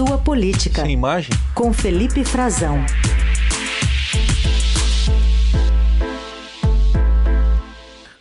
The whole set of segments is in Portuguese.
Sua Política. Sem imagem? Com Felipe Frazão.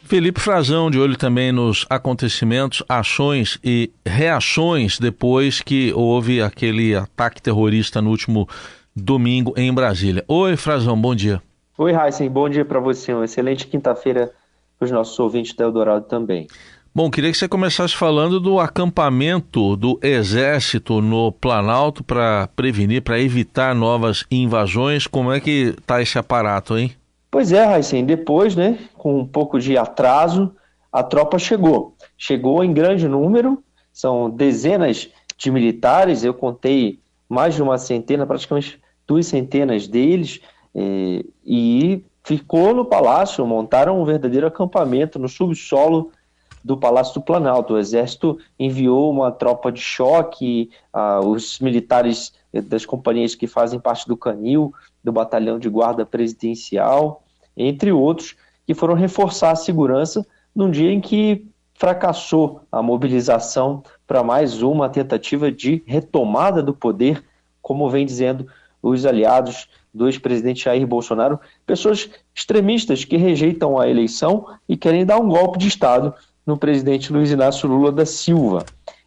Felipe Frazão, de olho também nos acontecimentos, ações e reações depois que houve aquele ataque terrorista no último domingo em Brasília. Oi, Frazão, bom dia. Oi, Heisen, bom dia para você. Uma excelente quinta-feira para os nossos ouvintes da Eldorado também. Bom, queria que você começasse falando do acampamento do Exército no Planalto para prevenir, para evitar novas invasões. Como é que está esse aparato, hein? Pois é, Heisen, depois, né, com um pouco de atraso, a tropa chegou. Chegou em grande número, são dezenas de militares, eu contei mais de uma centena, praticamente duas centenas deles, eh, e ficou no palácio, montaram um verdadeiro acampamento no subsolo do Palácio do Planalto. O Exército enviou uma tropa de choque, ah, os militares das companhias que fazem parte do Canil, do Batalhão de Guarda Presidencial, entre outros, que foram reforçar a segurança num dia em que fracassou a mobilização para mais uma tentativa de retomada do poder, como vem dizendo os aliados do ex-presidente Jair Bolsonaro, pessoas extremistas que rejeitam a eleição e querem dar um golpe de Estado no presidente Luiz Inácio Lula da Silva.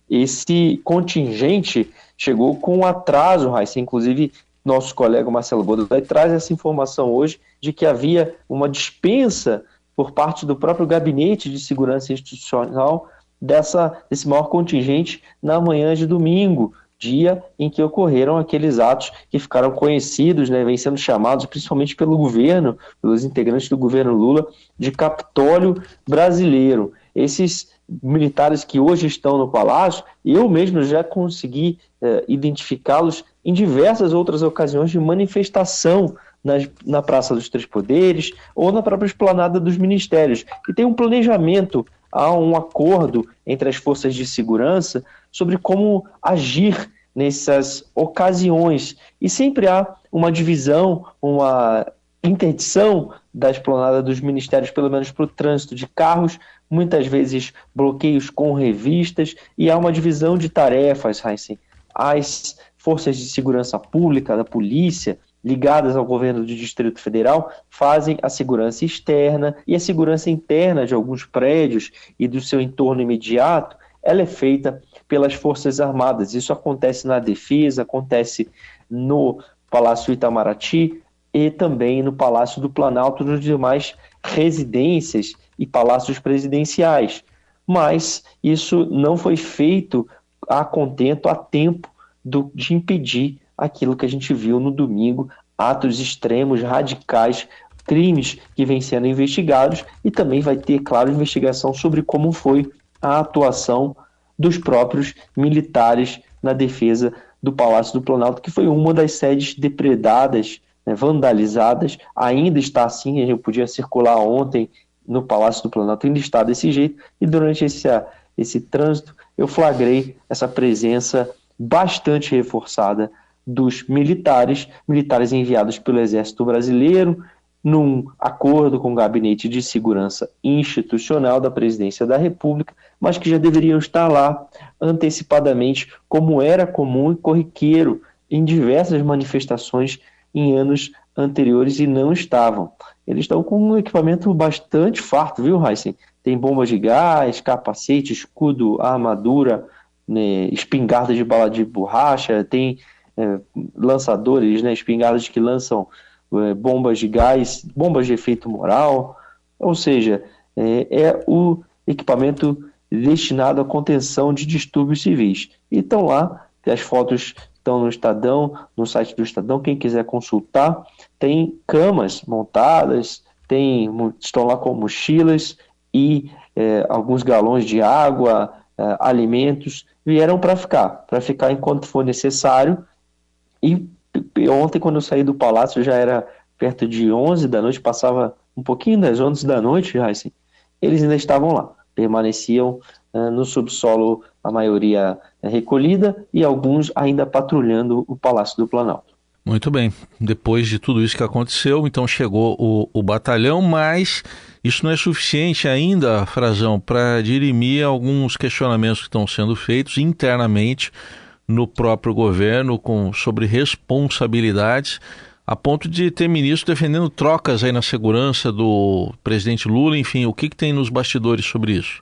Esse contingente chegou com atraso, Raíssa, inclusive nosso colega Marcelo Godoy traz essa informação hoje de que havia uma dispensa por parte do próprio Gabinete de Segurança Institucional dessa, desse maior contingente na manhã de domingo, dia em que ocorreram aqueles atos que ficaram conhecidos, né, vem sendo chamados principalmente pelo governo, pelos integrantes do governo Lula, de Capitólio Brasileiro. Esses militares que hoje estão no palácio, eu mesmo já consegui eh, identificá-los em diversas outras ocasiões de manifestação nas, na Praça dos Três Poderes ou na própria esplanada dos ministérios. E tem um planejamento, há um acordo entre as forças de segurança sobre como agir nessas ocasiões. E sempre há uma divisão, uma interdição da esplanada dos ministérios, pelo menos para o trânsito de carros, muitas vezes bloqueios com revistas, e há uma divisão de tarefas, Heisen. As forças de segurança pública, da polícia, ligadas ao governo do Distrito Federal, fazem a segurança externa e a segurança interna de alguns prédios e do seu entorno imediato, ela é feita pelas Forças Armadas. Isso acontece na defesa, acontece no Palácio Itamaraty e também no Palácio do Planalto, nos demais residências e palácios presidenciais. Mas isso não foi feito a contento, a tempo do, de impedir aquilo que a gente viu no domingo, atos extremos, radicais, crimes que vêm sendo investigados e também vai ter, claro, investigação sobre como foi a atuação dos próprios militares na defesa do Palácio do Planalto, que foi uma das sedes depredadas, né, vandalizadas, ainda está assim, a gente podia circular ontem no Palácio do Planalto, ainda está desse jeito, e durante esse, esse trânsito eu flagrei essa presença bastante reforçada dos militares, militares enviados pelo Exército Brasileiro, num acordo com o Gabinete de Segurança Institucional da Presidência da República, mas que já deveriam estar lá antecipadamente, como era comum e corriqueiro em diversas manifestações em anos anteriores e não estavam. Eles estão com um equipamento bastante farto, viu, Heisen? Tem bombas de gás, capacete, escudo, armadura, né, espingardas de bala de borracha, tem é, lançadores, né, espingardas que lançam é, bombas de gás, bombas de efeito moral, ou seja, é, é, o equipamento destinado à contenção de distúrbios civis. E estão lá, as fotos estão no Estadão, no site do Estadão, quem quiser consultar, tem camas montadas, tem, estão lá com mochilas e é, alguns galões de água, é, alimentos, vieram para ficar, para ficar enquanto for necessário. E ontem, quando eu saí do palácio, já era perto de 11 da noite, passava um pouquinho das 11 da noite, assim, eles ainda estavam lá, permaneciam no subsolo, a maioria uh, recolhida e alguns ainda patrulhando o Palácio do Planalto. Muito bem, depois de tudo isso que aconteceu, então chegou o, o batalhão, mas isso não é suficiente ainda, Frazão, para dirimir alguns questionamentos que estão sendo feitos internamente no próprio governo com sobre responsabilidades, a ponto de ter ministro defendendo trocas aí na segurança do presidente Lula, enfim, o que, que tem nos bastidores sobre isso?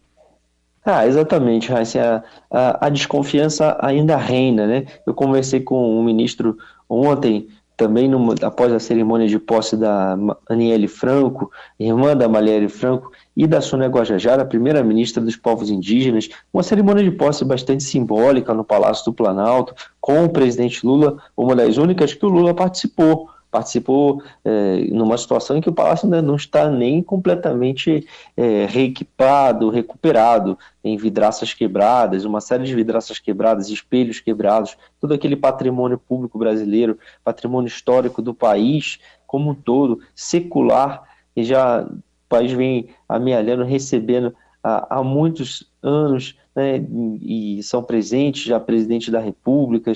Ah, exatamente, Raíssa. A, a, desconfiança ainda reina, né? Eu conversei com o um ministro ontem, também no, após a cerimônia de posse da Aniele Franco, irmã da Marielle Franco, e da Sônia Guajajara, primeira-ministra dos povos indígenas, uma cerimônia de posse bastante simbólica no Palácio do Planalto, com o presidente Lula, uma das únicas que o Lula participou participou é, numa situação em que o palácio ainda não está nem completamente é, reequipado, recuperado, tem vidraças quebradas, uma série de vidraças quebradas, espelhos quebrados, todo aquele patrimônio público brasileiro, patrimônio histórico do país como um todo, secular, e já o país vem amealhando, recebendo há, há muitos anos, né, e são presentes já presidentes da república.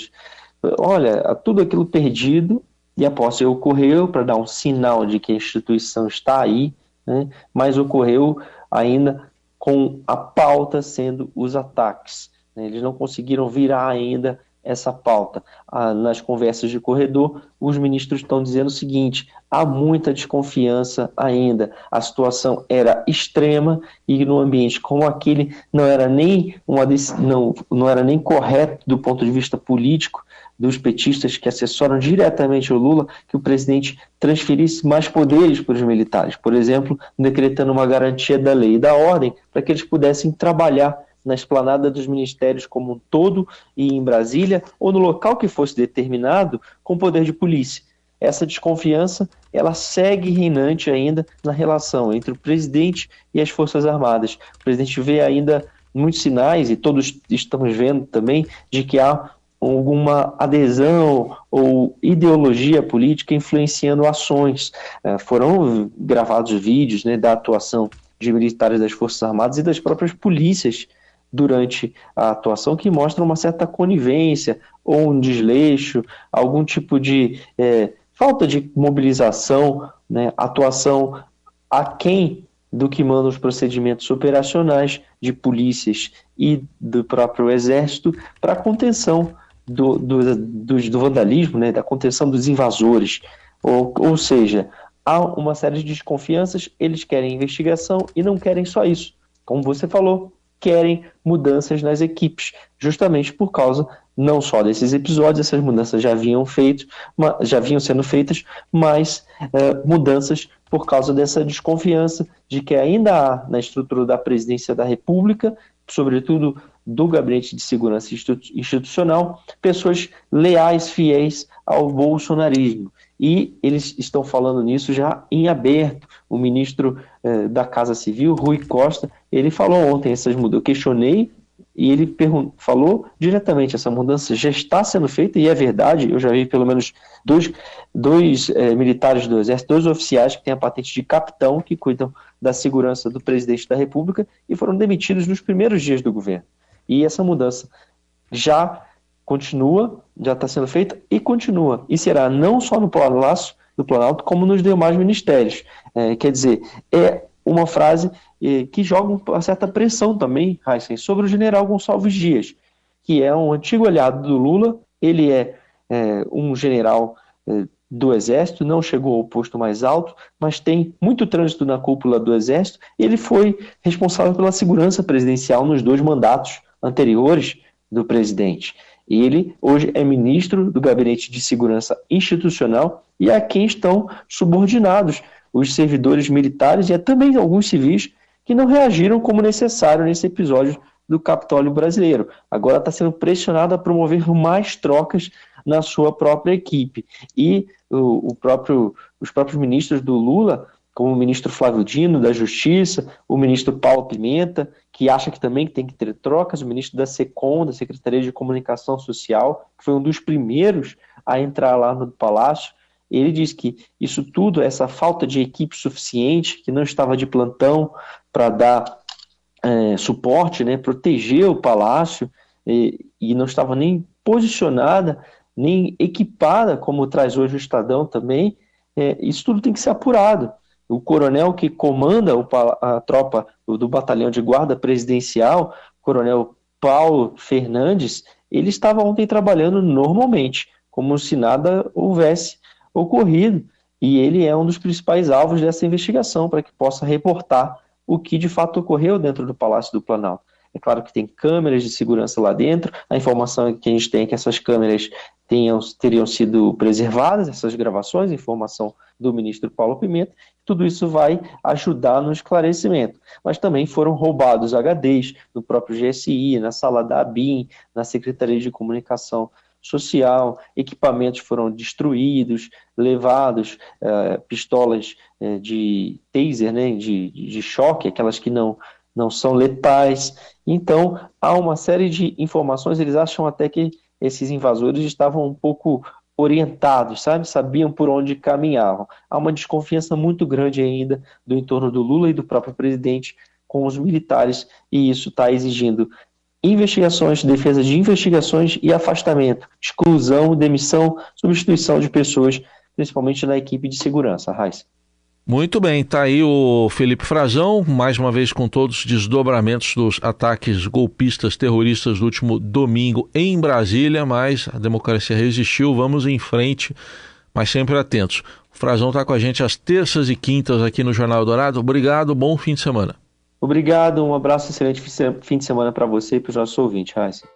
Olha, tudo aquilo perdido e a posse ocorreu para dar um sinal de que a instituição está aí, né, mas ocorreu ainda com a pauta sendo os ataques. Né, eles não conseguiram virar ainda essa pauta. Ah, nas conversas de corredor, os ministros estão dizendo o seguinte: há muita desconfiança ainda. A situação era extrema e no ambiente como aquele não era nem uma não, não era nem correto do ponto de vista político dos petistas que assessoram diretamente o Lula que o presidente transferisse mais poderes para os militares, por exemplo, decretando uma garantia da lei e da ordem para que eles pudessem trabalhar na esplanada dos ministérios como um todo e em Brasília ou no local que fosse determinado com poder de polícia. Essa desconfiança ela segue reinante ainda na relação entre o presidente e as Forças Armadas. O presidente vê ainda muitos sinais, e todos estamos vendo também, de que há alguma adesão ou ideologia política influenciando ações. É, foram gravados vídeos né, da atuação de militares das Forças Armadas e das próprias polícias durante a atuação que mostram uma certa conivência ou um desleixo, algum tipo de é, falta de mobilização, né, atuação aquém do que mandam os procedimentos operacionais de polícias e do próprio Exército para contenção do, do, do, do vandalismo, né, da contenção dos invasores. Ou, ou seja, há uma série de desconfianças, eles querem investigação e não querem só isso. Como você falou, querem mudanças nas equipes, justamente por causa não só desses episódios, essas mudanças já vinham feito, já vinham sendo feitas, mas é, mudanças por causa dessa desconfiança de que ainda há na estrutura da presidência da República, sobretudo do Gabinete de Segurança Institucional pessoas leais, fiéis ao bolsonarismo. E eles estão falando nisso já em aberto. O ministro eh, da Casa Civil, Rui Costa, ele falou ontem essas mudanças. Eu questionei e ele falou diretamente: essa mudança já está sendo feita, e é verdade. Eu já vi pelo menos dois, dois eh, militares do Exército, dois oficiais que têm a patente de capitão, que cuidam da segurança do presidente da República, e foram demitidos nos primeiros dias do governo. E essa mudança já continua, já está sendo feita e continua. E será não só no Palácio do Planalto, como nos demais ministérios. É, quer dizer, é uma frase é, que joga uma certa pressão também, Heisen, sobre o general Gonçalves Dias, que é um antigo aliado do Lula, ele é, é um general é, do Exército, não chegou ao posto mais alto, mas tem muito trânsito na cúpula do Exército. Ele foi responsável pela segurança presidencial nos dois mandatos anteriores do presidente. Ele hoje é ministro do Gabinete de Segurança Institucional e a quem estão subordinados os servidores militares e também alguns civis que não reagiram como necessário nesse episódio do Capitólio brasileiro. Agora está sendo pressionado a promover mais trocas na sua própria equipe. E o, o próprio, os próprios ministros do Lula, como o ministro Flávio Dino, da Justiça, o ministro Paulo Pimenta, que acha que também tem que ter trocas, o ministro da SECOM, da Secretaria de Comunicação Social, que foi um dos primeiros a entrar lá no Palácio, ele diz que isso tudo, essa falta de equipe suficiente, que não estava de plantão para dar é, suporte, né, proteger o palácio, e, e não estava nem posicionada nem equipada, como traz hoje o Estadão também, é, isso tudo tem que ser apurado. O coronel que comanda o, a tropa do batalhão de guarda presidencial, coronel Paulo Fernandes, ele estava ontem trabalhando normalmente, como se nada houvesse ocorrido, e ele é um dos principais alvos dessa investigação para que possa reportar o que de fato ocorreu dentro do Palácio do Planalto. É claro que tem câmeras de segurança lá dentro. A informação que a gente tem é que essas câmeras tenham, teriam sido preservadas, essas gravações, informação do ministro Paulo Pimenta. Tudo isso vai ajudar no esclarecimento. Mas também foram roubados HDs no próprio GSI, na sala da ABIN, na Secretaria de Comunicação social, equipamentos foram destruídos, levados, uh, pistolas uh, de taser, né, de, de choque, aquelas que não, não são letais. Então, há uma série de informações, eles acham até que esses invasores estavam um pouco orientados, sabe? Sabiam por onde caminhavam. Há uma desconfiança muito grande ainda do entorno do Lula e do próprio presidente com os militares, e isso está exigindo investigações, defesa de investigações e afastamento, exclusão, demissão, substituição de pessoas, principalmente na equipe de segurança. Raiz. Muito bem, está aí o Felipe Frazão, mais uma vez com todos os desdobramentos dos ataques golpistas terroristas do último domingo em Brasília, mas a democracia resistiu, vamos em frente, mas sempre atentos. O Frazão está com a gente às terças e quintas aqui no Jornal Dourado. Obrigado, bom fim de semana. Obrigado, um abraço, excelente fim de semana para você e para os nossos ouvintes, Raíssa.